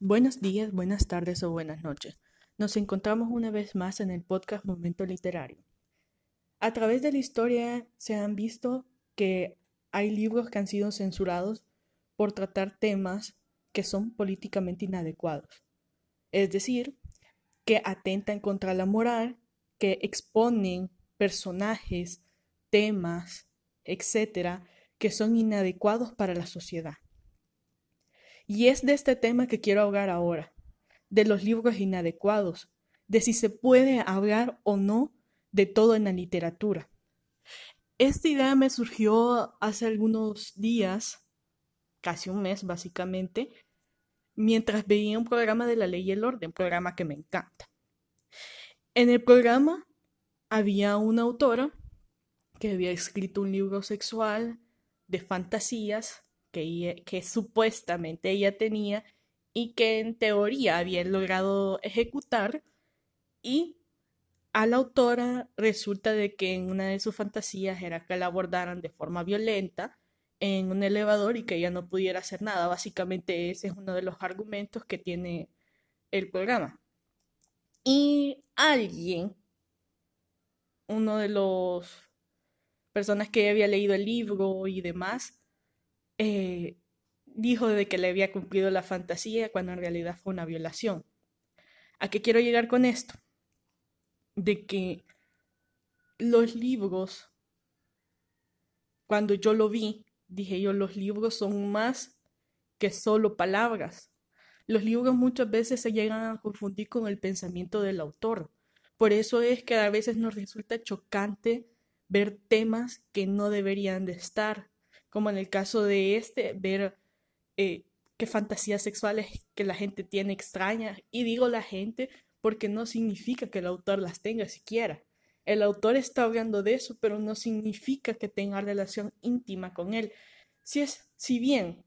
Buenos días, buenas tardes o buenas noches. Nos encontramos una vez más en el podcast Momento Literario. A través de la historia se han visto que hay libros que han sido censurados por tratar temas que son políticamente inadecuados. Es decir, que atentan contra la moral, que exponen personajes, temas, etcétera, que son inadecuados para la sociedad. Y es de este tema que quiero hablar ahora, de los libros inadecuados, de si se puede hablar o no de todo en la literatura. Esta idea me surgió hace algunos días, casi un mes básicamente, mientras veía un programa de la ley y el orden, programa que me encanta. En el programa había una autora que había escrito un libro sexual de fantasías que, supuestamente ella tenía y que en teoría había logrado ejecutar y a la autora resulta de que en una de sus fantasías era que la abordaran de forma violenta en un elevador y que ella no pudiera hacer nada. Básicamente ese es uno de los argumentos que tiene el programa. Y alguien, uno de los personas que había leído el libro y demás, eh, dijo de que le había cumplido la fantasía cuando en realidad fue una violación. ¿A qué quiero llegar con esto? De que los libros, cuando yo lo vi, dije yo, los libros son más que solo palabras. Los libros muchas veces se llegan a confundir con el pensamiento del autor. Por eso es que a veces nos resulta chocante ver temas que no deberían de estar como en el caso de este, ver eh, qué fantasías sexuales que la gente tiene extrañas. Y digo la gente porque no significa que el autor las tenga siquiera. El autor está hablando de eso, pero no significa que tenga relación íntima con él. Si es, si bien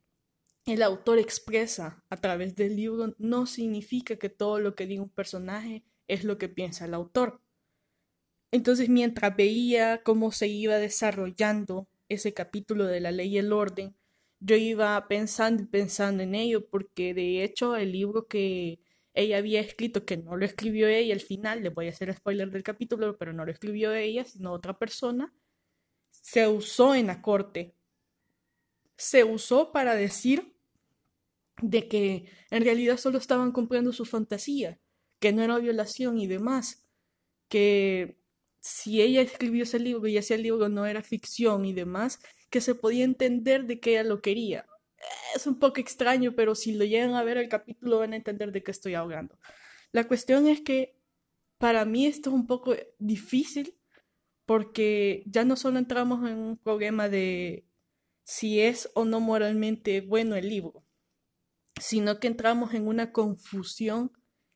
el autor expresa a través del libro, no significa que todo lo que diga un personaje es lo que piensa el autor. Entonces, mientras veía cómo se iba desarrollando ese capítulo de la ley y el orden, yo iba pensando y pensando en ello, porque de hecho el libro que ella había escrito, que no lo escribió ella al final, le voy a hacer spoiler del capítulo, pero no lo escribió ella, sino otra persona, se usó en la corte. Se usó para decir de que en realidad solo estaban cumpliendo su fantasía, que no era violación y demás, que si ella escribió ese libro y ese libro no era ficción y demás, que se podía entender de que ella lo quería. Es un poco extraño, pero si lo llegan a ver el capítulo van a entender de qué estoy hablando. La cuestión es que para mí esto es un poco difícil porque ya no solo entramos en un problema de si es o no moralmente bueno el libro, sino que entramos en una confusión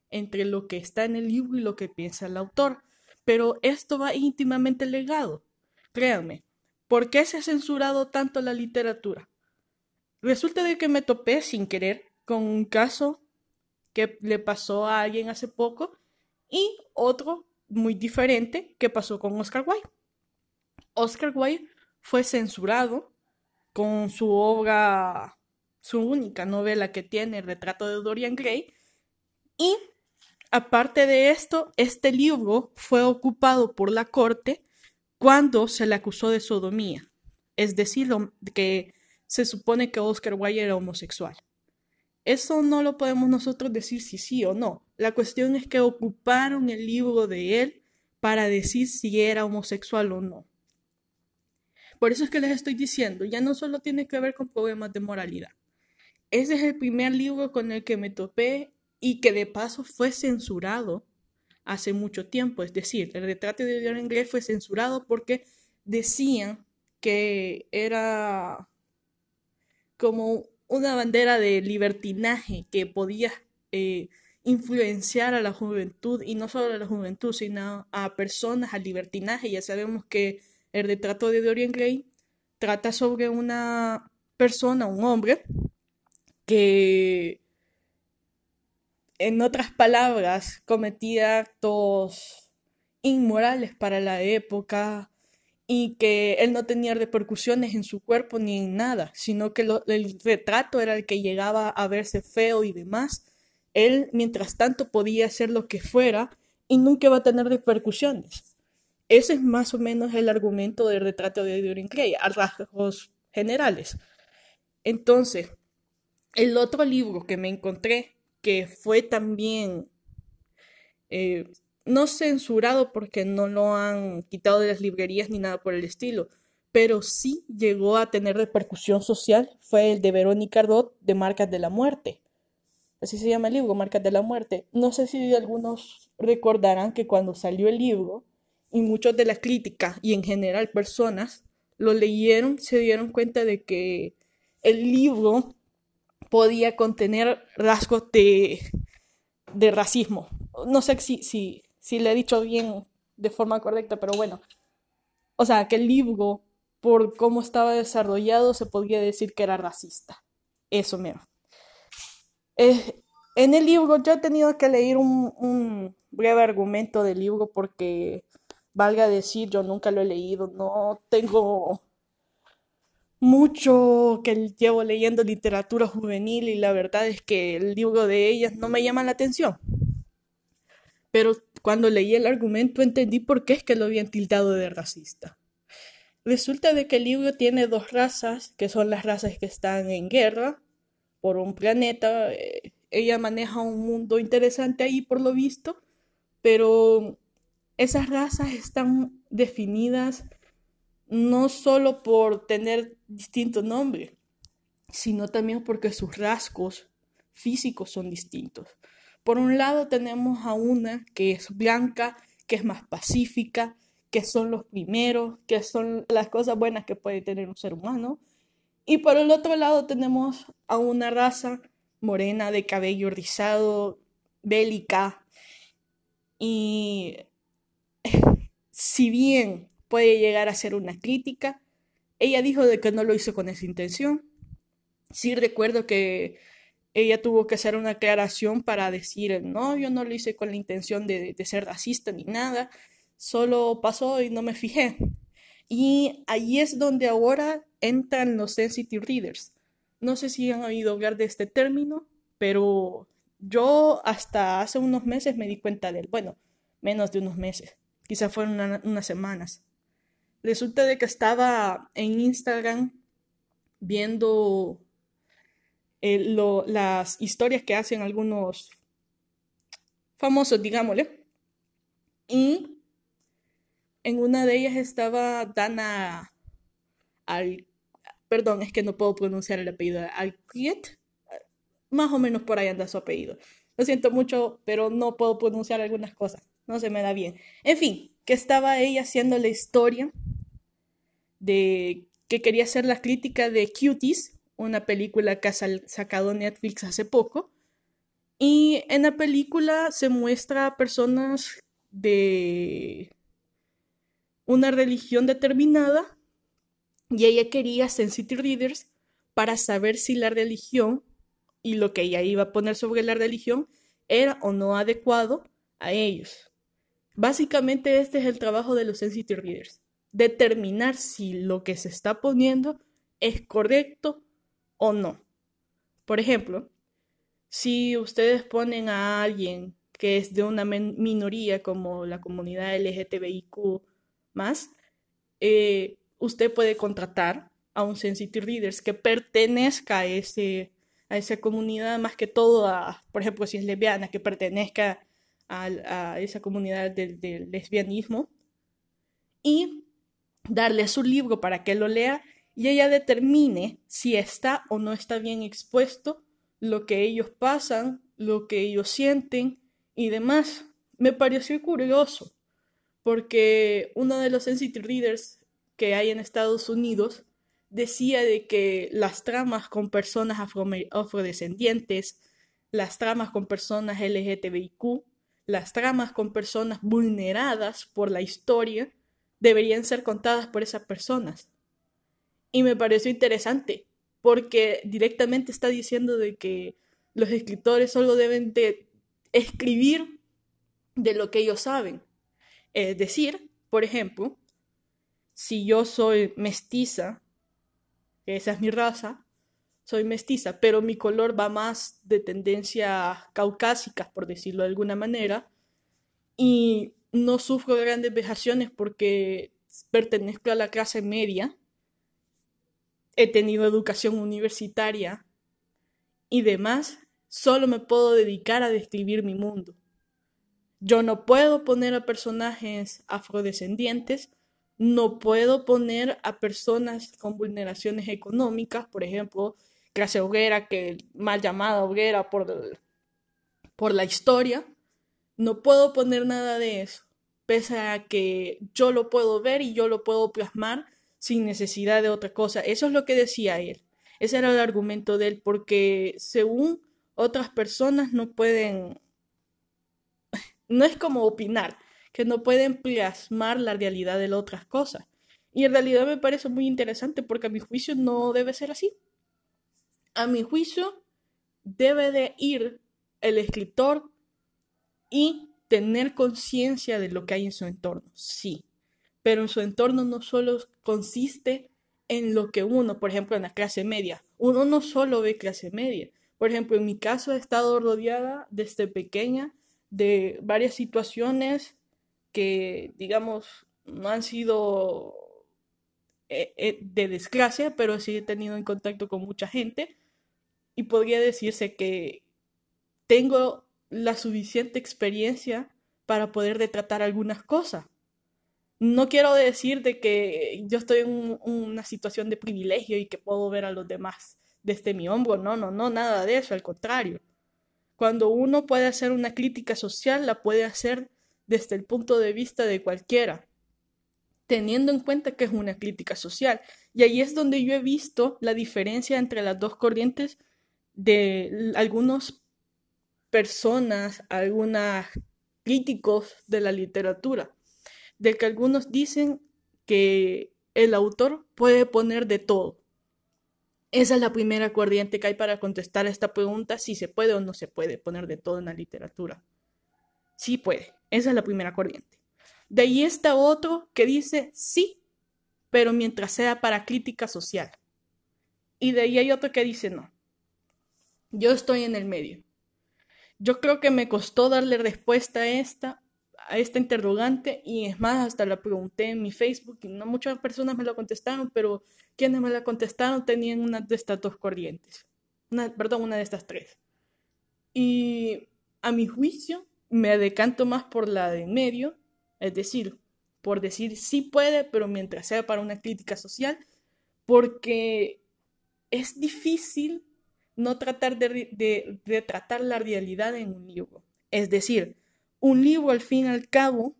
entre lo que está en el libro y lo que piensa el autor pero esto va íntimamente legado. Créanme, ¿por qué se ha censurado tanto la literatura? Resulta de que me topé sin querer con un caso que le pasó a alguien hace poco y otro muy diferente que pasó con Oscar Wilde. Oscar Wilde fue censurado con su obra, su única novela que tiene, el retrato de Dorian Gray, y Aparte de esto, este libro fue ocupado por la corte cuando se le acusó de sodomía, es decir, que se supone que Oscar Wilde era homosexual. Eso no lo podemos nosotros decir si sí o no. La cuestión es que ocuparon el libro de él para decir si era homosexual o no. Por eso es que les estoy diciendo, ya no solo tiene que ver con problemas de moralidad. Ese es el primer libro con el que me topé y que de paso fue censurado hace mucho tiempo. Es decir, el retrato de Dorian Gray fue censurado porque decían que era como una bandera de libertinaje que podía eh, influenciar a la juventud y no solo a la juventud, sino a personas al libertinaje. Ya sabemos que el retrato de Dorian Gray trata sobre una persona, un hombre, que en otras palabras, cometía actos inmorales para la época y que él no tenía repercusiones en su cuerpo ni en nada, sino que el retrato era el que llegaba a verse feo y demás, él mientras tanto podía hacer lo que fuera y nunca va a tener repercusiones. Ese es más o menos el argumento del retrato de Dorian Gray, a rasgos generales. Entonces, el otro libro que me encontré, que fue también eh, no censurado porque no lo han quitado de las librerías ni nada por el estilo, pero sí llegó a tener repercusión social, fue el de Verónica Roth de Marcas de la Muerte. Así se llama el libro, Marcas de la Muerte. No sé si algunos recordarán que cuando salió el libro, y muchos de la crítica y en general personas lo leyeron, se dieron cuenta de que el libro podía contener rasgos de, de racismo. No sé si, si, si le he dicho bien de forma correcta, pero bueno. O sea, que el libro, por cómo estaba desarrollado, se podría decir que era racista. Eso mismo. Eh, en el libro yo he tenido que leer un, un breve argumento del libro porque, valga decir, yo nunca lo he leído, no tengo mucho que llevo leyendo literatura juvenil y la verdad es que el libro de ellas no me llama la atención. Pero cuando leí el argumento entendí por qué es que lo habían tildado de racista. Resulta de que el libro tiene dos razas, que son las razas que están en guerra por un planeta. Eh, ella maneja un mundo interesante ahí por lo visto, pero esas razas están definidas no solo por tener distintos nombres, sino también porque sus rasgos físicos son distintos. Por un lado tenemos a una que es blanca, que es más pacífica, que son los primeros, que son las cosas buenas que puede tener un ser humano. Y por el otro lado tenemos a una raza morena de cabello rizado, bélica. Y si bien puede llegar a ser una crítica. Ella dijo de que no lo hizo con esa intención. Sí recuerdo que ella tuvo que hacer una aclaración para decir, no, yo no lo hice con la intención de, de ser racista ni nada, solo pasó y no me fijé. Y ahí es donde ahora entran los sensitive readers. No sé si han oído hablar de este término, pero yo hasta hace unos meses me di cuenta de él. Bueno, menos de unos meses, quizá fueron unas semanas. Resulta de que estaba en Instagram viendo eh, las historias que hacen algunos famosos, digámosle. Y en una de ellas estaba Dana al perdón, es que no puedo pronunciar el apellido Alquiet. Más o menos por ahí anda su apellido. Lo siento mucho, pero no puedo pronunciar algunas cosas. No se me da bien. En fin, que estaba ella haciendo la historia de que quería hacer la crítica de Cuties, una película que ha sacado Netflix hace poco. Y en la película se muestra a personas de una religión determinada y ella quería sensitive readers para saber si la religión y lo que ella iba a poner sobre la religión era o no adecuado a ellos. Básicamente este es el trabajo de los sensitive readers determinar si lo que se está poniendo es correcto o no. Por ejemplo, si ustedes ponen a alguien que es de una minoría como la comunidad LGTBIQ más, eh, usted puede contratar a un sensitive readers que pertenezca a, ese, a esa comunidad, más que todo a, por ejemplo, si es lesbiana, que pertenezca a, esa comunidad del lesbianismo. Y darle su libro para que lo lea y ella determine si está o no está bien expuesto lo que ellos pasan, lo que ellos sienten y demás. Me pareció curioso porque uno de los sensitive readers que hay en Estados Unidos decía de que las tramas con personas afrodescendientes, las tramas con personas LGTBIQ, las tramas con personas vulneradas por la historia, deberían ser contadas por esas personas. Y me pareció interesante, porque directamente está diciendo de que los escritores solo deben de escribir de lo que ellos saben. Es decir, por ejemplo, si yo soy mestiza, esa es mi raza, soy mestiza, pero mi color va más de tendencia caucásica, por decirlo de alguna manera, y no sufro grandes vejaciones porque pertenezco a la clase media, he tenido educación universitaria y demás, solo me puedo dedicar a describir mi mundo. Yo no puedo poner a personajes afrodescendientes, no puedo poner a personas con vulneraciones económicas, por ejemplo, clase obrera, que mal llamada obrera por, por la historia, no puedo poner nada de eso, pese a que yo lo puedo ver y yo lo puedo plasmar sin necesidad de otra cosa. Eso es lo que decía él. Ese era el argumento de él, porque según otras personas no pueden, no es como opinar, que no pueden plasmar la realidad de otras cosas. Y en realidad me parece muy interesante porque a mi juicio no debe ser así. A mi juicio debe de ir el escritor y tener conciencia de lo que hay en su entorno, sí, pero en su entorno no solo consiste en lo que uno, por ejemplo, en la clase media, uno no solo ve clase media. Por ejemplo, en mi caso he estado rodeada desde pequeña de varias situaciones que, digamos, no han sido eh, eh, de desgracia, pero sí he tenido en contacto con mucha gente. Y podría decirse que tengo la suficiente experiencia para poder retratar algunas cosas. No quiero decir de que yo estoy en una situación de privilegio y que puedo ver a los demás desde mi hombro, no, no, no, nada de eso, al contrario. Cuando uno puede hacer una crítica social, la puede hacer desde el punto de vista de cualquiera, teniendo en cuenta que es una crítica social. Y ahí es donde yo he visto la diferencia entre las dos corrientes de algunos personas, algunos críticos de la literatura, de que algunos dicen que el autor puede poner de todo. Esa es la primera corriente que hay para contestar a esta pregunta, si se puede o no se puede poner de todo en la literatura. Sí puede, esa es la primera corriente. De ahí está otro que dice sí, pero mientras sea para crítica social. Y de ahí hay otro que dice no. Yo estoy en el medio. Yo creo que me costó darle respuesta a esta, a esta interrogante y es más, hasta la pregunté en mi Facebook y no muchas personas me lo contestaron, pero quienes me la contestaron tenían una de estas dos corrientes, una, perdón, una de estas tres. Y a mi juicio me decanto más por la de en medio, es decir, por decir sí puede, pero mientras sea para una crítica social, porque es difícil no tratar de, tratar la realidad en un libro. Es decir, un libro al fin y al cabo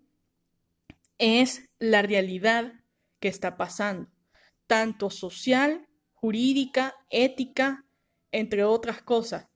es la realidad que está pasando, tanto social, jurídica, ética, entre otras cosas.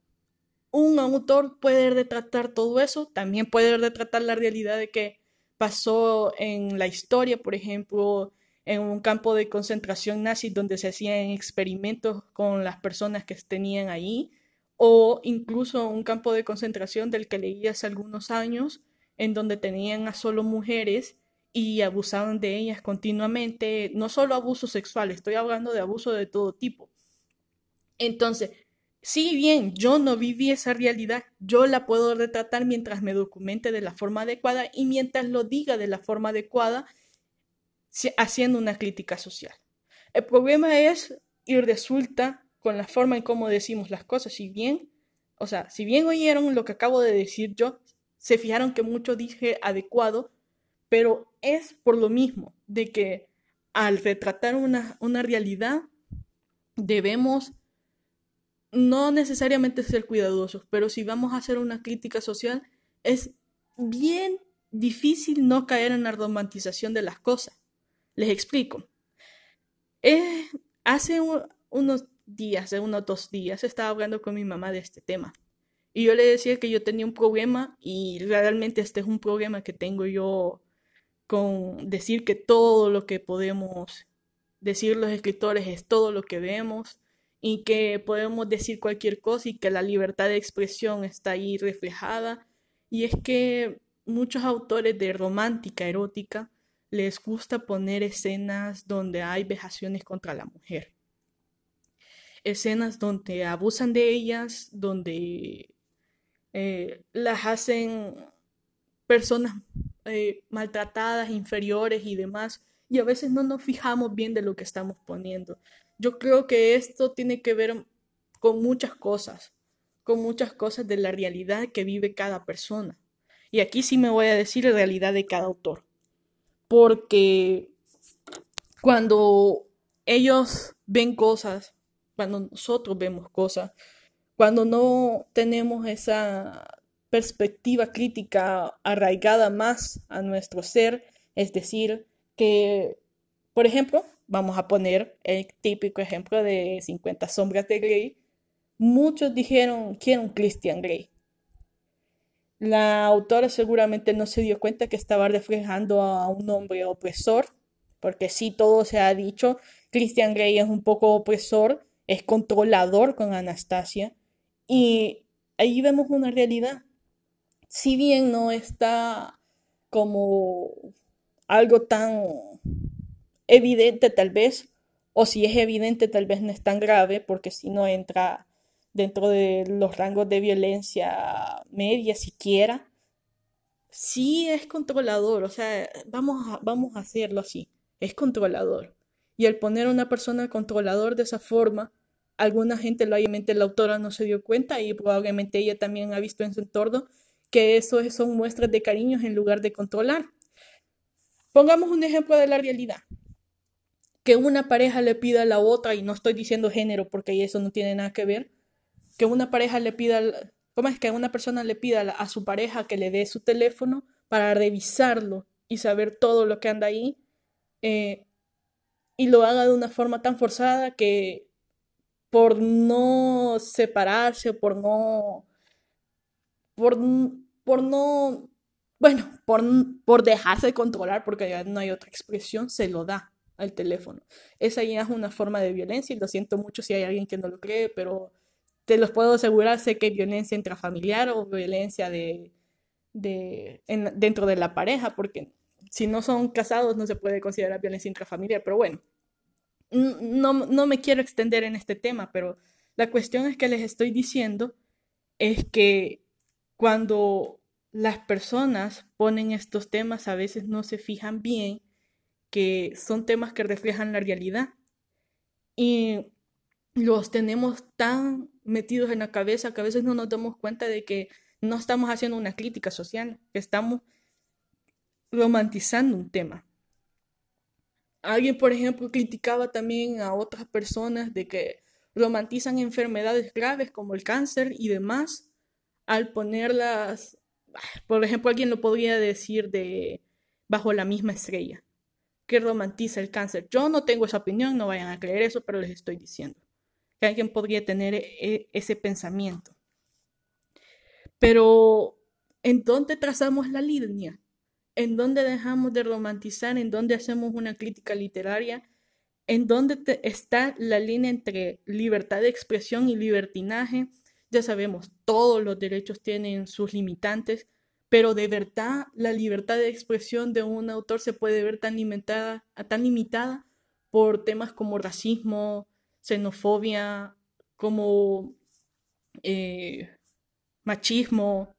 Un autor puede retratar todo eso, también puede retratar la realidad de que pasó en la historia, por ejemplo, en un campo de concentración nazi donde se hacían experimentos con las personas que tenían ahí, o incluso un campo de concentración del que leí hace algunos años, en donde tenían a solo mujeres y abusaban de ellas continuamente, no solo abuso sexual, estoy hablando de abuso de todo tipo. Entonces, si bien yo no viví esa realidad, yo la puedo retratar mientras me documente de la forma adecuada y mientras lo diga de la forma adecuada haciendo una crítica social. El problema es y resulta con la forma en cómo decimos las cosas. Si bien, o sea, si bien oyeron lo que acabo de decir yo, se fijaron que mucho dije adecuado, pero es por lo mismo, de que al retratar una, una realidad debemos no necesariamente ser cuidadosos, pero si vamos a hacer una crítica social, es bien difícil no caer en la romantización de las cosas. Les explico. Eh, hace unos días, hace unos dos días, estaba hablando con mi mamá de este tema. Y yo le decía que yo tenía un problema y realmente este es un problema que tengo yo con decir que todo lo que podemos decir los escritores es todo lo que vemos y que podemos decir cualquier cosa y que la libertad de expresión está ahí reflejada. Y es que muchos autores de romántica erótica les gusta poner escenas donde hay vejaciones contra la mujer. escenas donde abusan de ellas, donde eh, las hacen personas eh, maltratadas, inferiores y demás, y a veces no nos fijamos bien de lo que estamos poniendo. Yo creo que esto tiene que ver con muchas cosas, con muchas cosas de la realidad que vive cada persona. Y aquí sí me voy a decir la realidad de cada autor. Porque cuando ellos ven cosas, cuando nosotros vemos cosas, cuando no tenemos esa perspectiva crítica arraigada más a nuestro ser, es decir, que, por ejemplo, vamos a poner el típico ejemplo de 50 sombras de Grey, muchos dijeron, quiero un Christian Grey. La autora seguramente no se dio cuenta que estaba reflejando a un hombre opresor, porque sí, todo se ha dicho, Christian Grey es un poco opresor, es controlador con Anastasia, y ahí vemos una realidad. Si bien no está como algo tan evidente tal vez, o si es evidente tal vez no es tan grave, porque si no entra dentro de los rangos de violencia media siquiera, sí es controlador, o sea, vamos a, vamos a hacerlo así, es controlador. Y al poner a una persona controlador de esa forma, alguna gente, obviamente la autora no se dio cuenta y probablemente ella también ha visto en su entorno que eso son muestras de cariños en lugar de controlar. Pongamos un ejemplo de la realidad. Que una pareja le pida a la otra, y no estoy diciendo género porque eso no tiene nada que ver, que una pareja le pida, ¿cómo es que una persona le pida a su pareja que le dé su teléfono para revisarlo y saber todo lo que anda ahí? Eh, y lo haga de una forma tan forzada que por no separarse, por no, por por no, bueno, por, por dejarse controlar, porque ya no hay otra expresión, se lo da al teléfono. Esa ya es una forma de violencia y lo siento mucho si hay alguien que no lo cree, pero te los puedo asegurar, sé que violencia intrafamiliar o violencia de, de, dentro de la pareja, porque si no son casados no se puede considerar violencia intrafamiliar, pero bueno, no, no me quiero extender en este tema, pero la cuestión es que les estoy diciendo es que cuando las personas ponen estos temas, a veces no se fijan bien que son temas que reflejan la realidad. Y los tenemos tan metidos en la cabeza que a veces no nos damos cuenta de que no estamos haciendo una crítica social, que estamos romantizando un tema. Alguien, por ejemplo, criticaba también a otras personas de que romantizan enfermedades graves como el cáncer y demás al ponerlas, por ejemplo, alguien lo podría decir de bajo la misma estrella, que romantiza el cáncer. Yo no tengo esa opinión, no vayan a creer eso, pero les estoy diciendo que alguien podría tener e, ese pensamiento. Pero, ¿en dónde trazamos la línea? ¿En dónde dejamos de romantizar? ¿En dónde hacemos una crítica literaria? ¿En dónde está la línea entre libertad de expresión y libertinaje? Ya sabemos, todos los derechos tienen sus limitantes, pero de verdad la libertad de expresión de un autor se puede ver tan limitada por temas como racismo, xenofobia, como eh, machismo,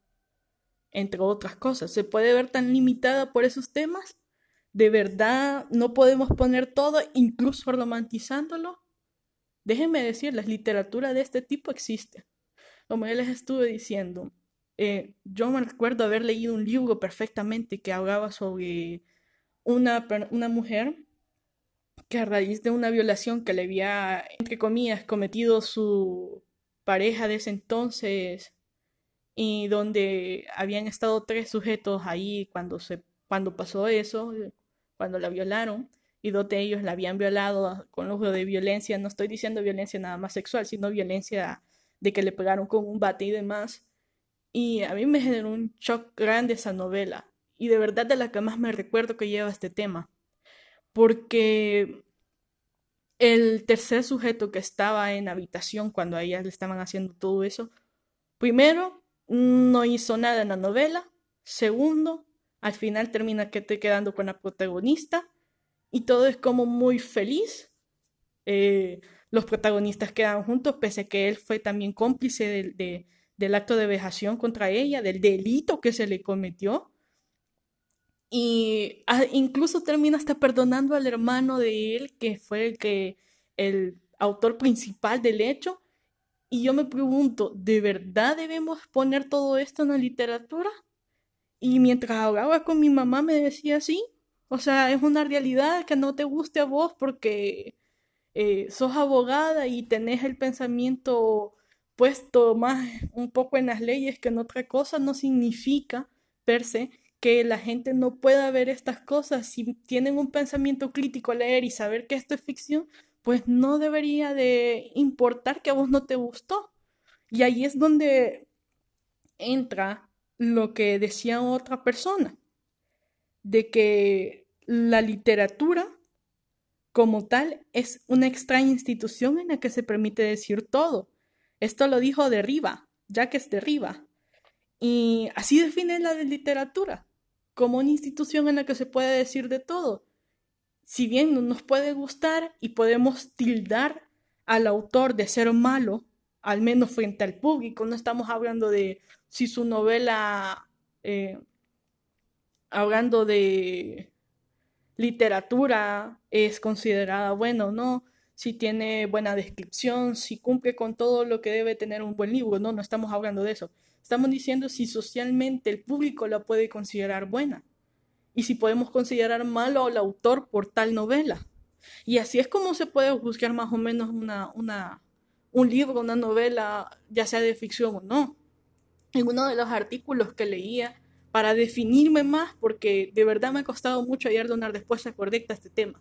entre otras cosas. Se puede ver tan limitada por esos temas. De verdad no podemos poner todo, incluso romantizándolo. Déjenme decir, la literatura de este tipo existe como ya les estuve diciendo, eh, yo me recuerdo haber leído un libro perfectamente que hablaba sobre una, una mujer que a raíz de una violación que le había, entre comillas, cometido su pareja de ese entonces y donde habían estado tres sujetos ahí cuando, se, cuando pasó eso, cuando la violaron, y dos de ellos la habían violado con lujo de violencia, no estoy diciendo violencia nada más sexual, sino violencia de que le pegaron con un bate y demás. Y a mí me generó un shock grande esa novela. Y de verdad de la que más me recuerdo que lleva este tema. Porque el tercer sujeto que estaba en habitación cuando a ella le estaban haciendo todo eso, primero, no hizo nada en la novela. Segundo, al final termina que te quedando con la protagonista. Y todo es como muy feliz. Eh, los protagonistas quedan juntos, pese a que él fue también cómplice del acto de vejación contra ella, del delito que se le cometió. Y ah, incluso termina hasta perdonando al hermano de él, que fue el que el autor principal del hecho. Y yo me pregunto, ¿de verdad debemos poner todo esto en la literatura? Y mientras hablaba con mi mamá me decía, sí, o sea, es una realidad que no te guste a vos porque eh, sos abogada y tenés el pensamiento puesto más un poco en las leyes que en otra cosa, no significa, per se, que la gente no pueda ver estas cosas. Si tienen un pensamiento crítico a leer y saber que esto es ficción, pues no debería de importar que a vos no te gustó. Y ahí es donde entra lo que decía otra persona, de que la literatura como tal es una extraña institución en la que se permite decir todo. Esto lo dijo Derriba, Jacques Derriba. Y así define la literatura, como una institución en la que se puede decir de todo. Si bien no nos puede gustar y podemos tildar al autor de ser malo, al menos frente al público, no estamos hablando de si su novela, eh, hablando de literatura, es considerada buena o no, si tiene buena descripción, si cumple con todo lo que debe tener un buen libro, no, no estamos hablando de eso. Estamos diciendo si socialmente el público la puede considerar buena y si podemos considerar malo al autor por tal novela. Y así es como se puede juzgar más o menos una, una, un libro, una novela, ya sea de ficción o no. En uno de los artículos que leía para definirme más, porque de verdad me ha costado mucho hallar una respuesta correcta a este tema.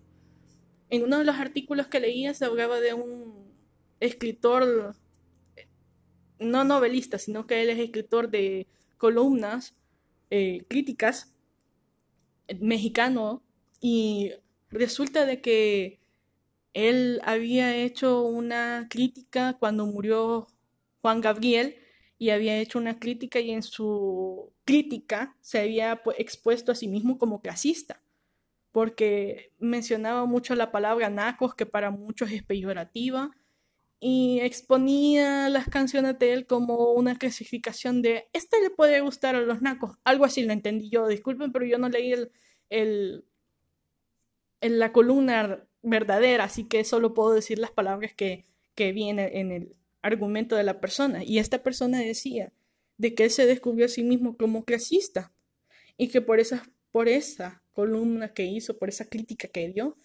En uno de los artículos que leía se hablaba de un escritor, no novelista, sino que él es escritor de columnas eh, críticas mexicano y resulta de que él había hecho una crítica cuando murió Juan Gabriel y había hecho una crítica y en su crítica se había expuesto a sí mismo como clasista, porque mencionaba mucho la palabra nacos, que para muchos es peyorativa, y exponía las canciones de él como una clasificación de, este le puede gustar a los nacos, algo así lo entendí yo, disculpen, pero yo no leí el, el, en la columna verdadera, así que solo puedo decir las palabras que, que en el argumento de la persona. Y esta persona decía de que él se descubrió a sí mismo como clasista y que por esa, por esa columna que hizo, por esa crítica que dio,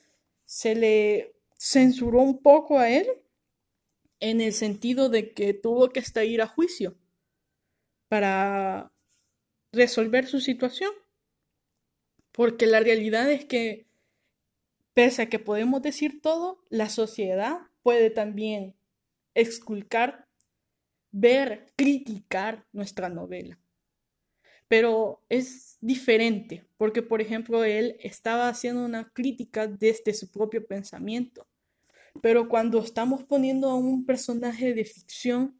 se le censuró un poco a él en el sentido de que tuvo que estar ir a juicio para resolver su situación. Porque la realidad es que, pese a que podemos decir todo, la sociedad puede también exculcar, ver, criticar nuestra novela. Pero es diferente, porque por ejemplo él estaba haciendo una crítica desde su propio pensamiento. Pero cuando estamos poniendo a un personaje de ficción,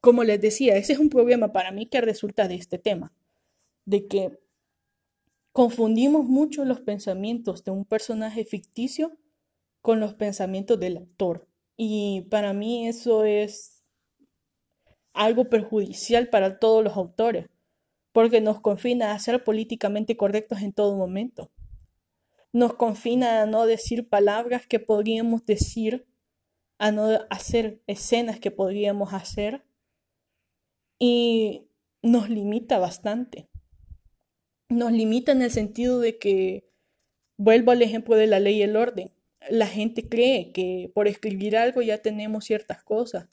como les decía, ese es un problema para mí que resulta de este tema, de que confundimos mucho los pensamientos de un personaje ficticio con los pensamientos del actor. Y para mí eso es algo perjudicial para todos los autores, porque nos confina a ser políticamente correctos en todo momento. Nos confina a no decir palabras que podríamos decir, a no hacer escenas que podríamos hacer, y nos limita bastante. Nos limita en el sentido de que, vuelvo al ejemplo de la ley y el orden, la gente cree que por escribir algo ya tenemos ciertas cosas.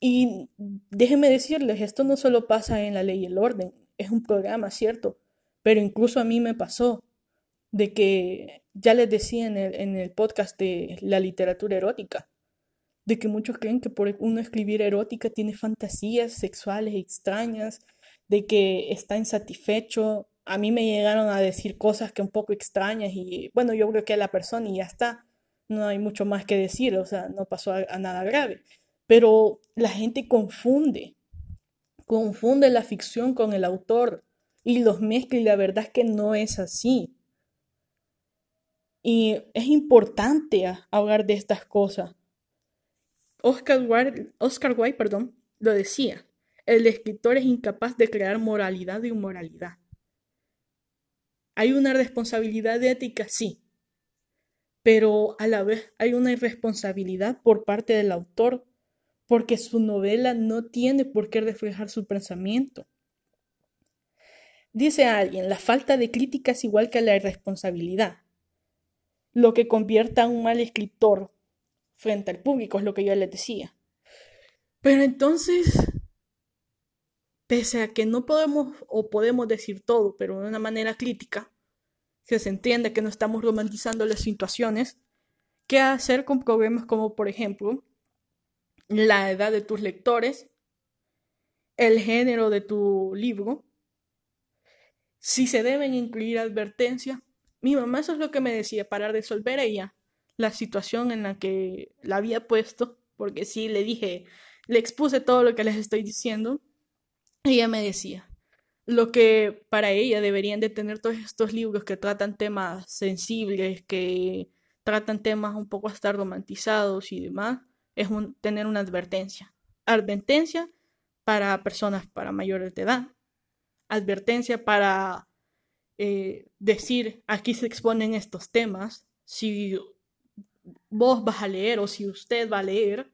Y déjenme decirles, esto no solo pasa en la ley y el orden, es un programa, ¿cierto? Pero incluso a mí me pasó de que, ya les decía en el, en el podcast de la literatura erótica, de que muchos creen que por uno escribir erótica tiene fantasías sexuales extrañas, de que está insatisfecho, a mí me llegaron a decir cosas que un poco extrañas y bueno, yo creo que a la persona y ya está, no hay mucho más que decir, o sea, no pasó a, nada grave. Pero la gente confunde, confunde la ficción con el autor y los mezcla y la verdad es que no es así. Y es importante hablar de estas cosas, Oscar Wilde, Oscar Wilde perdón, lo decía, el escritor es incapaz de crear moralidad y inmoralidad. Hay una responsabilidad ética, sí, pero a la vez hay una irresponsabilidad por parte del autor, porque su novela no tiene por qué reflejar su pensamiento. Dice alguien, la falta de crítica es igual que la irresponsabilidad. Lo que convierte a un mal escritor frente al público es lo que yo les decía. Pero entonces, pese a que no podemos o podemos decir todo, pero de una manera crítica, que se entiende que no estamos romantizando las situaciones, ¿qué hacer con problemas como, por ejemplo, la edad de tus lectores, el género de tu libro, si se deben incluir advertencias? Mi mamá eso es lo que me decía para resolver ella la situación en la que la había puesto, porque sí le dije, le expuse todo lo que les estoy diciendo, ella me decía, lo que para ella deberían de tener todos estos libros que tratan temas sensibles, que tratan temas un poco hasta romantizados y demás, es tener una advertencia. Advertencia para personas para mayores de edad. Advertencia para eh, decir, aquí se exponen estos temas. Si vos vas a leer o si usted va a leer,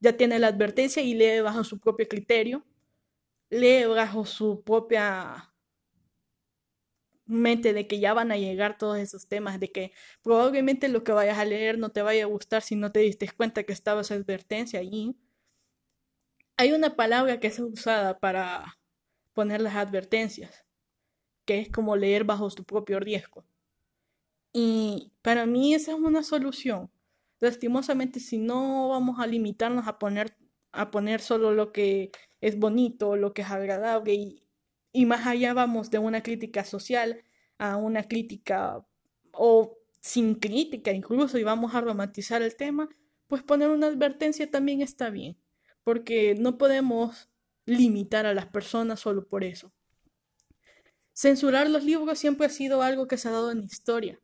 ya tiene la advertencia y lee bajo su propio criterio lee bajo su propia mente de que ya van a llegar todos esos temas, de que probablemente lo que vayas a leer no te vaya a gustar si no te diste cuenta que estaba esa advertencia allí. Hay una palabra que es usada para poner las advertencias, que es como leer bajo su propio riesgo. Y para mí esa es una solución. Lastimosamente, si no vamos a limitarnos a poner, a poner solo lo que es bonito, lo que es agradable y, y más allá vamos de una crítica social a una crítica o sin crítica incluso y vamos a romantizar el tema, pues poner una advertencia también está bien, porque no podemos limitar a las personas solo por eso. Censurar los libros siempre ha sido algo que se ha dado en historia,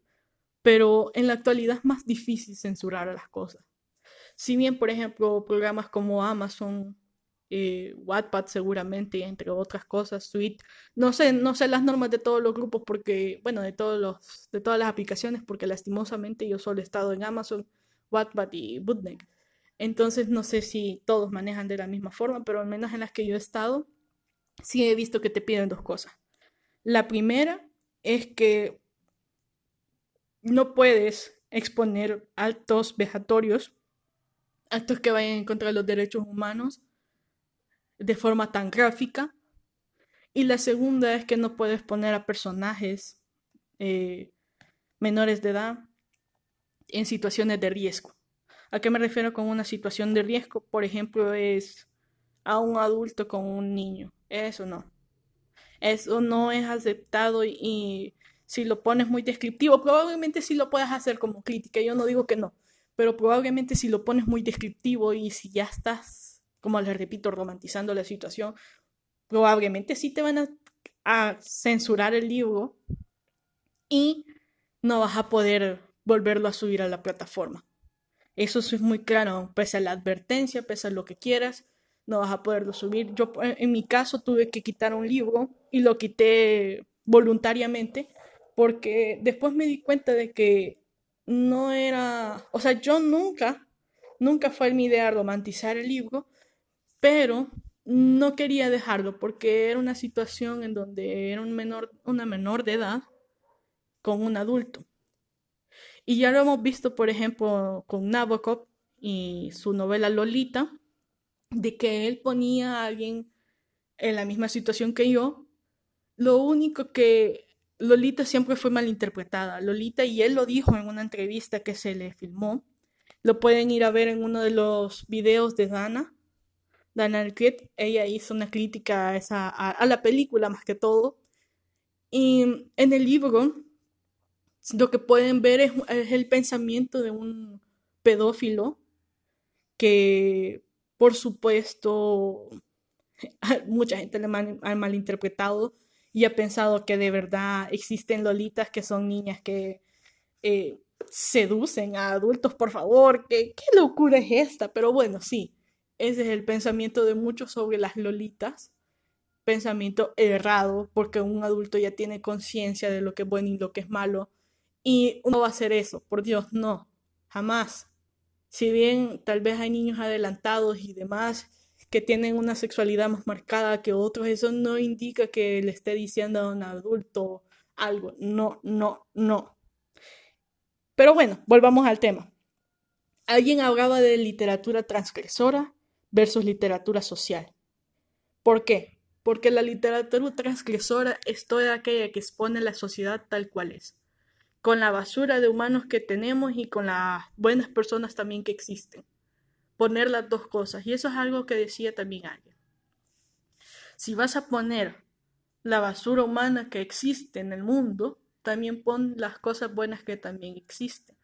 pero en la actualidad es más difícil censurar las cosas. Si bien, por ejemplo, programas como Amazon eh, Wattpad seguramente, entre otras cosas, Suite. No sé, no sé las normas de todos los grupos porque, bueno, de todos los, de todas las aplicaciones, porque lastimosamente yo solo he estado en Amazon, Wattpad y Bootleg. Entonces no sé si todos manejan de la misma forma, pero al menos en las que yo he estado, sí he visto que te piden dos cosas. La primera es que no puedes exponer actos vejatorios, actos que vayan en contra de los derechos humanos, de forma tan gráfica. Y la segunda es que no puedes poner a personajes eh, menores de edad en situaciones de riesgo. ¿A qué me refiero con una situación de riesgo? Por ejemplo, es a un adulto con un niño. Eso no. Eso no es aceptado y, si lo pones muy descriptivo, probablemente sí lo puedas hacer como crítica. Yo no digo que no, pero probablemente si lo pones muy descriptivo y si ya estás como les repito, romantizando la situación, probablemente sí te van a, censurar el libro y no vas a poder volverlo a subir a la plataforma. Eso es muy claro, pese a la advertencia, pese a lo que quieras, no vas a poderlo subir. Yo en mi caso tuve que quitar un libro y lo quité voluntariamente porque después me di cuenta de que no era, o sea, yo nunca, nunca fue mi idea romantizar el libro, pero no quería dejarlo porque era una situación en donde era un menor, una menor de edad con un adulto. Y ya lo hemos visto, por ejemplo, con Nabokov y su novela Lolita, de que él ponía a alguien en la misma situación que yo. Lo único que Lolita siempre fue malinterpretada. Lolita, y él lo dijo en una entrevista que se le filmó, lo pueden ir a ver en uno de los videos de Dana, Dana ella hizo una crítica a, esa, a, la película más que todo. Y en el libro lo que pueden ver es, el pensamiento de un pedófilo que, por supuesto, mucha gente le ha malinterpretado y ha pensado que de verdad existen lolitas que son niñas que eh, seducen a adultos, por favor, ¿qué, qué locura es esta? Pero bueno, sí, ese es el pensamiento de muchos sobre las lolitas. Pensamiento errado, porque un adulto ya tiene conciencia de lo que es bueno y lo que es malo. Y uno va a hacer eso, por Dios, no, jamás. Si bien tal vez hay niños adelantados y demás que tienen una sexualidad más marcada que otros, eso no indica que le esté diciendo a un adulto algo. No, no, no. Pero bueno, volvamos al tema. Alguien hablaba de literatura transgresora versus literatura social. ¿Por qué? Porque la literatura transgresora es toda aquella que expone la sociedad tal cual es, con la basura de humanos que tenemos y con las buenas personas también que existen. Poner las dos cosas, y eso es algo que decía también alguien. Si vas a poner la basura humana que existe en el mundo, también pon las cosas buenas que también existen.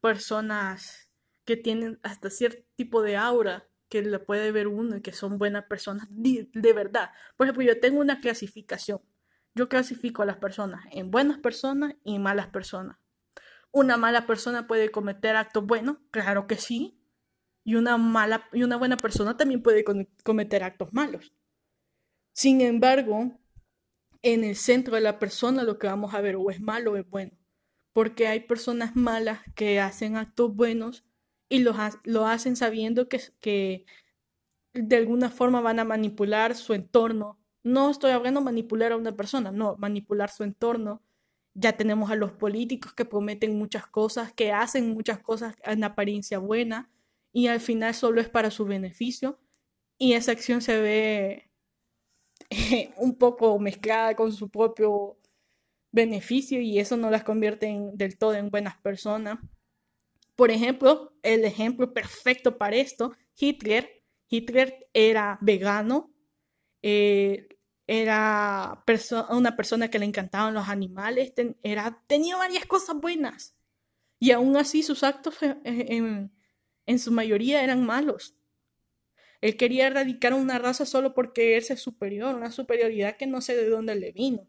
Personas que tienen hasta cierto tipo de aura que le puede ver uno y que son buenas personas de, verdad. Por ejemplo, yo tengo una clasificación. Yo clasifico a las personas en buenas personas y malas personas. Una mala persona puede cometer actos buenos, claro que sí. Y una mala y una buena persona también puede cometer actos malos. Sin embargo, en el centro de la persona lo que vamos a ver o es malo o es bueno. Porque hay personas malas que hacen actos buenos y lo, lo hacen sabiendo que, que de alguna forma van a manipular su entorno. No estoy hablando de manipular a una persona, no, manipular su entorno. Ya tenemos a los políticos que prometen muchas cosas, que hacen muchas cosas en apariencia buena y al final solo es para su beneficio y esa acción se ve un poco mezclada con su propio beneficio y eso no las convierte del todo en buenas personas. Por ejemplo, el ejemplo perfecto para esto, Hitler. Hitler era vegano, eh, era una persona que le encantaban los animales, tenía varias cosas buenas. Y aún así sus actos en su mayoría eran malos. Él quería erradicar una raza solo él es superior, una superioridad que no sé de dónde le vino.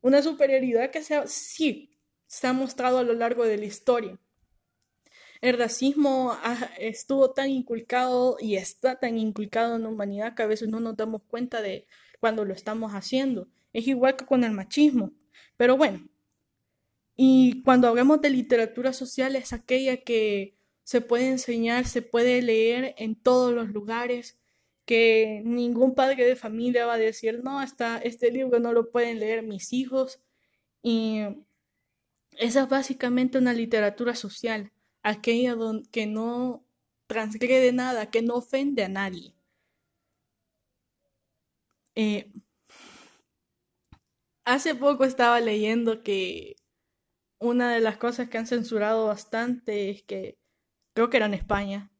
Una superioridad que se sí se ha mostrado a lo largo de la historia. El racismo estuvo tan inculcado y está tan inculcado en la humanidad que a veces no nos damos cuenta de cuando lo estamos haciendo. Es igual que con el machismo. Pero bueno, y cuando hablamos de literatura social es aquella que se puede enseñar, se puede leer en todos los lugares, que ningún padre de familia va a decir, no, hasta este libro no lo pueden leer mis hijos. Y esa es básicamente una literatura social, aquella que no transgrede nada, que no ofende a nadie. Eh, hace poco estaba leyendo que una de las cosas que han censurado bastante es que creo que era en España,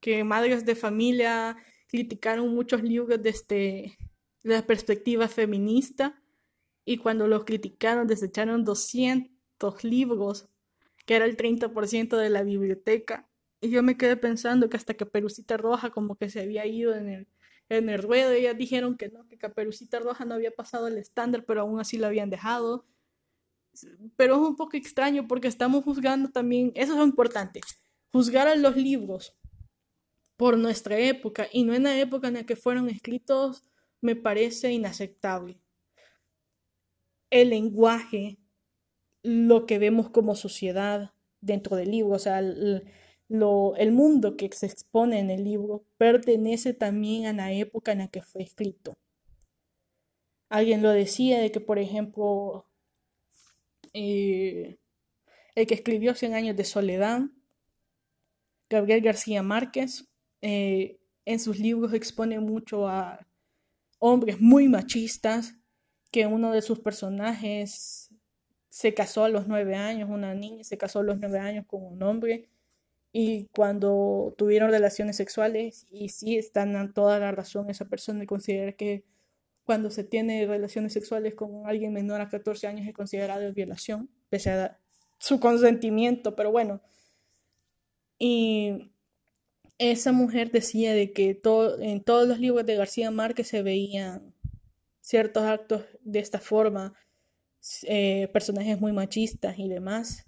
que madres de familia criticaron muchos libros desde la perspectiva feminista y cuando los criticaron desecharon 200 libros, que era el 30% de la biblioteca. Y yo me quedé pensando que hasta Caperucita Roja como que se había ido en el, en el ruedo, ellas dijeron que no, que Caperucita Roja no había pasado el estándar, pero aún así lo habían dejado. Pero es un poco extraño porque estamos juzgando también, eso es importante, juzgar a los libros por nuestra época y no en la época en la que fueron escritos me parece inaceptable. El lenguaje, lo que vemos como sociedad dentro del libro, o sea, el, el mundo que se expone en el libro pertenece también a la época en la que fue escrito. Alguien lo decía de que, por ejemplo, eh, el que escribió Cien años de soledad Gabriel García Márquez eh, en sus libros expone mucho a hombres muy machistas, que uno de sus personajes se casó a los nueve años, una niña se casó a los nueve años con un hombre, y cuando tuvieron relaciones sexuales, y sí están toda la razón esa persona de considerar que cuando se tiene relaciones sexuales con alguien menor a 14 años es considerado violación, pese a su consentimiento, pero bueno, y esa mujer decía de que en todos los libros de García Márquez se veían ciertos actos de esta forma, eh, personajes muy machistas y demás.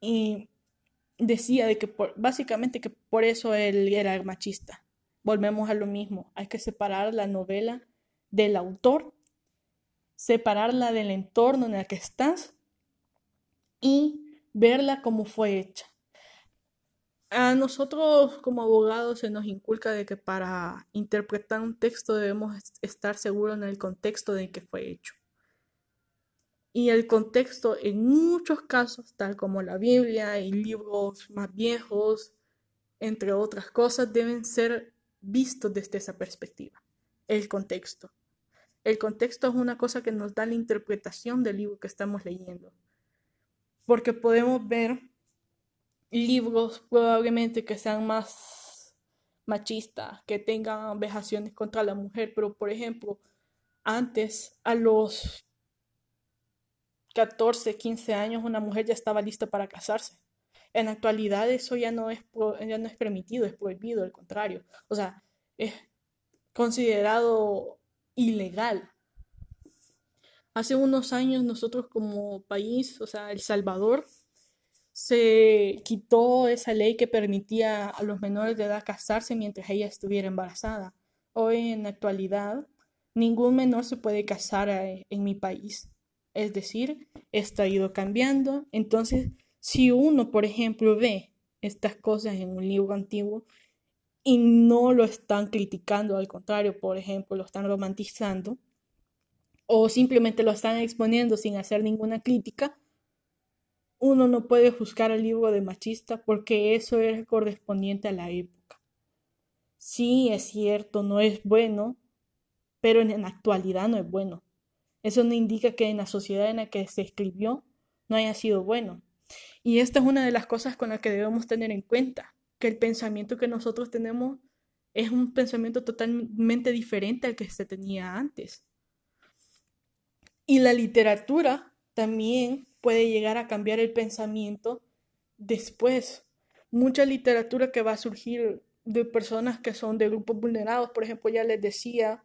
y decía de que básicamente que por eso él era machista. Volvemos a lo mismo, hay que separar la novela del autor, separarla del entorno en el que estás y verla como fue hecha. A nosotros como abogados se nos inculca de que para interpretar un texto debemos estar seguros en el contexto de que fue hecho. Y el contexto en muchos casos, tal como la Biblia y libros más viejos, entre otras cosas, deben ser vistos desde esa perspectiva. El contexto. El contexto es una cosa que nos da la interpretación del libro que estamos leyendo. Porque podemos ver libros probablemente que sean más machistas, que tengan vejaciones contra la mujer, pero por ejemplo, antes a los 14, 15 años una mujer ya estaba lista para casarse. En la actualidad eso ya no es, ya no es permitido, es prohibido, al contrario. O sea, es considerado ilegal. Hace unos años nosotros como país, o sea, El Salvador, se quitó esa ley que permitía a los menores de edad casarse mientras ella estuviera embarazada. Hoy en la actualidad, ningún menor se puede casar eh, en mi país. Es decir, está ido cambiando. Entonces, si uno, por ejemplo, ve estas cosas en un libro antiguo y no lo están criticando, al contrario, por ejemplo, lo están romantizando, o simplemente lo están exponiendo sin hacer ninguna crítica, uno no puede juzgar al libro de machista porque eso es correspondiente a la época. Sí, es cierto, no es bueno, pero en la actualidad no es bueno. Eso no indica que en la sociedad en la que se escribió no haya sido bueno. Y esta es una de las cosas con las que debemos tener en cuenta, que el pensamiento que nosotros tenemos es un pensamiento totalmente diferente al que se tenía antes. Y la literatura también puede llegar a cambiar el pensamiento después. Mucha literatura que va a surgir de personas que son de grupos vulnerados, por ejemplo, ya les decía,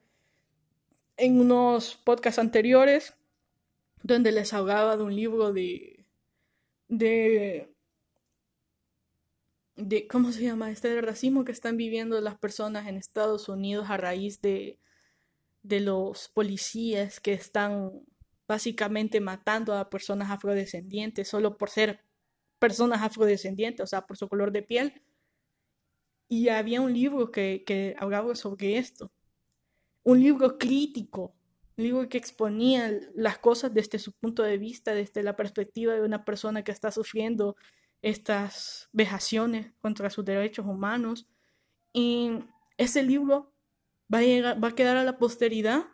en unos podcasts anteriores donde les hablaba de un libro de de de cómo se llama este racismo que están viviendo las personas en Estados Unidos a raíz de de los policías que están básicamente matando a personas afrodescendientes solo por ser personas afrodescendientes, o sea, por su color de piel. Y había un libro que, que hablaba sobre esto un libro crítico, un libro que exponía las cosas desde su punto de vista, desde la perspectiva de una persona que está sufriendo estas vejaciones contra sus derechos humanos. Y ese libro va a, llegar, va a quedar a la posteridad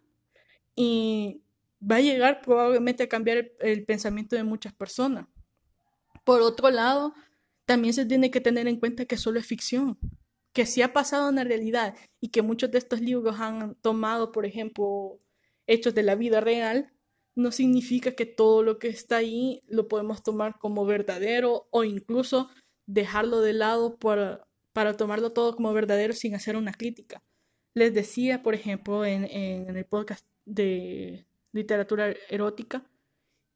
y va a llegar probablemente a cambiar el, pensamiento de muchas personas. Por otro lado, también se tiene que tener en cuenta que solo es ficción que sí ha pasado en la realidad y que muchos de estos libros han tomado, por ejemplo, hechos de la vida real, no significa que todo lo que está ahí lo podemos tomar como verdadero o incluso dejarlo de lado para, para tomarlo todo como verdadero sin hacer una crítica. Les decía, por ejemplo, en, en el podcast de literatura erótica,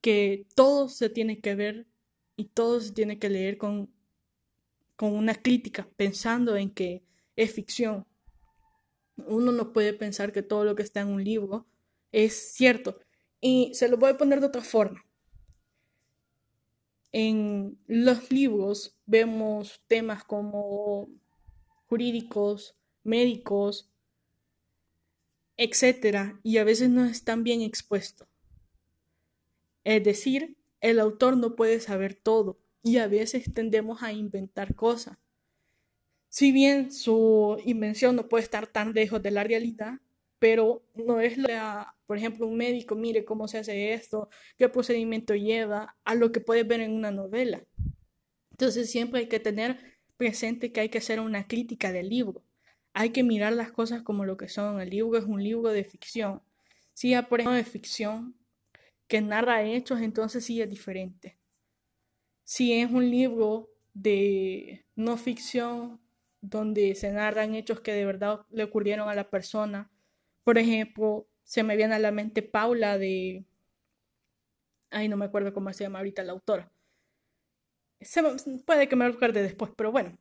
que todo se tiene que ver y todo se tiene que leer con con una crítica, pensando en que es ficción. Uno no puede pensar que todo lo que está en un libro es cierto. Y se lo voy a poner de otra forma. En los libros vemos temas como jurídicos, médicos, etcétera, y a veces no están bien expuestos. Es decir, el autor no puede saber todo y a veces tendemos a inventar cosas. Si bien su invención no puede estar tan lejos de la realidad, pero no es la, por ejemplo, un médico, mire cómo se hace esto, qué procedimiento lleva, a lo que puede ver en una novela. Entonces siempre hay que tener presente que hay que hacer una crítica del libro. Hay que mirar las cosas como lo que son. El libro es un libro de ficción. Si ejemplo de ficción que narra hechos, entonces sí es diferente si es un libro de no ficción donde se narran hechos que de verdad le ocurrieron a la persona. Por ejemplo, se me viene a la mente Paula de... Ay, no me acuerdo cómo se llama ahorita la autora. puede que me recuerde después, pero bueno,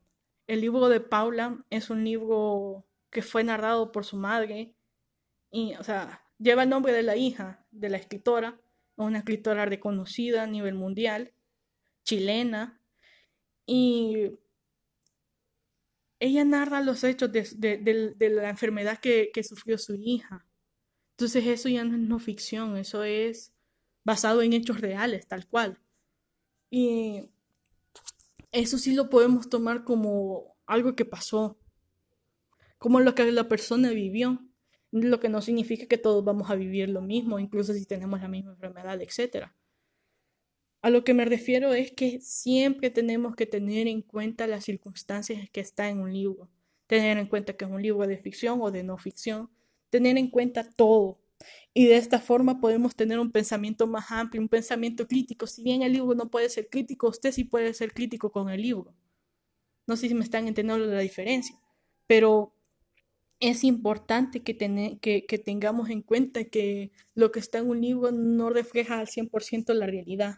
el libro de Paula es un libro que fue narrado por su madre y, o sea, lleva el nombre de la hija de la escritora, una escritora reconocida a nivel mundial, chilena, y ella narra los hechos de, la enfermedad que, que, sufrió su hija. Entonces eso ya no es no ficción, eso es basado en hechos reales, tal cual. Y eso sí lo podemos tomar como algo que pasó, como lo que la persona vivió, lo que no significa que todos vamos a vivir lo mismo, incluso si tenemos la misma enfermedad, etc. A lo que me refiero es que siempre tenemos que tener en cuenta las circunstancias que está en un libro, tener en cuenta que es un libro de ficción o de no ficción, tener en cuenta todo. Y de esta forma podemos tener un pensamiento más amplio, un pensamiento crítico. Si bien el libro no puede ser crítico, usted sí puede ser crítico con el libro. No sé si me están entendiendo la diferencia, pero es importante que, que, tengamos en cuenta que lo que está en un libro no refleja al 100% la realidad.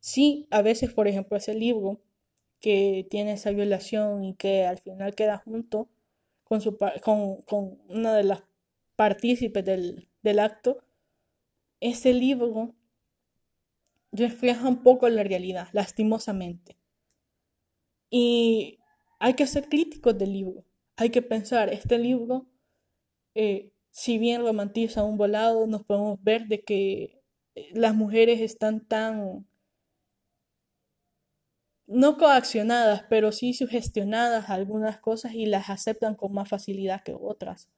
Sí, a veces, por ejemplo, ese libro que tiene esa violación y que al final queda junto con, su, con, con una de las partícipes del, del acto, ese libro refleja un poco la realidad, lastimosamente. Y hay que ser críticos del libro hay que pensar, este libro, eh, si bien romantiza un volado, nos podemos ver de que eh, las mujeres están tan, no coaccionadas, pero sí sugestionadas algunas cosas y las aceptan con más facilidad que otras.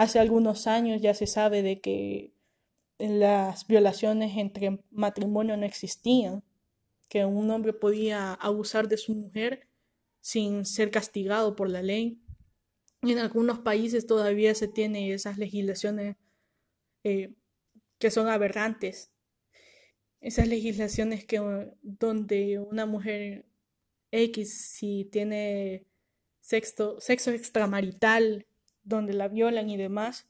Hace algunos años ya se sabe de que las violaciones entre matrimonio no existían, que un hombre podía abusar de su mujer sin ser castigado por la ley. En algunos países todavía se tiene esas legislaciones eh, que son aberrantes. Esas legislaciones que donde una mujer X si tiene sexo extramarital, donde la violan y demás,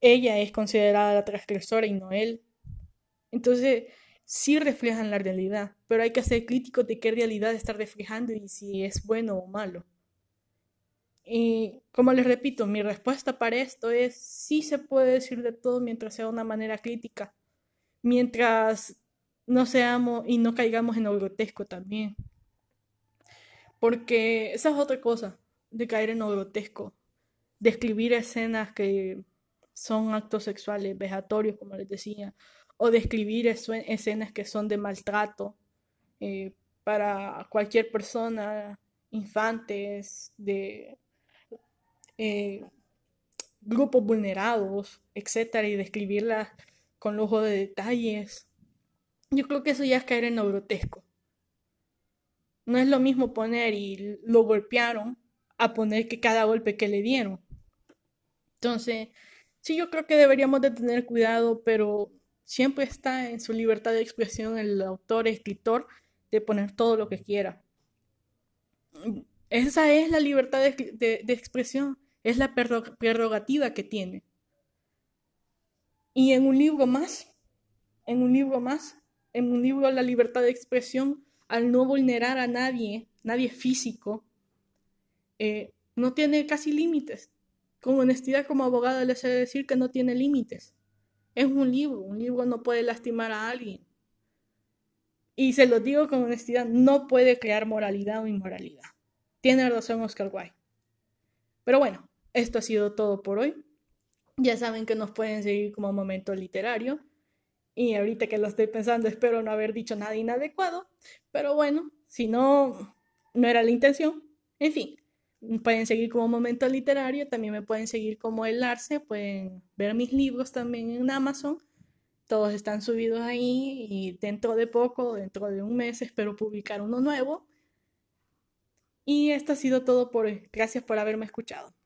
ella es considerada la transgresora y no él. Entonces, sí reflejan la realidad, pero hay que ser críticos de qué realidad está reflejando y si es bueno o malo. Y como les repito, mi respuesta para esto es sí se puede decir de todo mientras sea de una manera crítica, mientras no seamos y no caigamos en lo grotesco también. Porque esa es otra cosa de caer en lo grotesco, describir escenas que son actos sexuales vejatorios, como les decía, o describir escenas que son de maltrato eh, para cualquier persona, infantes, de eh, grupos vulnerados, etcétera, y describirlas con lujo de detalles. Yo creo que eso ya es caer en lo grotesco. No es lo mismo poner y lo golpearon a poner que cada golpe que le dieron. Entonces, sí, yo creo que deberíamos de tener cuidado, pero Siempre está en su libertad de expresión el autor, escritor, de poner todo lo que quiera. Esa es la libertad de, expresión, es la prerrogativa que tiene. Y en un libro más, en un libro más, en un libro la libertad de expresión, al no vulnerar a nadie, nadie físico, eh, no tiene casi límites. Con honestidad como abogada les he de decir que no tiene límites. Es un libro, un libro no puede lastimar a alguien. Y se lo digo con honestidad, no puede crear moralidad o inmoralidad. Tiene razón Oscar Wilde. Pero bueno, esto ha sido todo por hoy. Ya saben que nos pueden seguir como momento literario. Y ahorita que lo estoy pensando, espero no haber dicho nada inadecuado. Pero bueno, si no, no era la intención. En fin, pueden seguir como Momento Literario, también me pueden seguir como El Arce, pueden ver mis libros también en Amazon. Todos están subidos ahí y dentro de poco, dentro de un mes, espero publicar uno nuevo. Y esto ha sido todo por hoy. Gracias por haberme escuchado.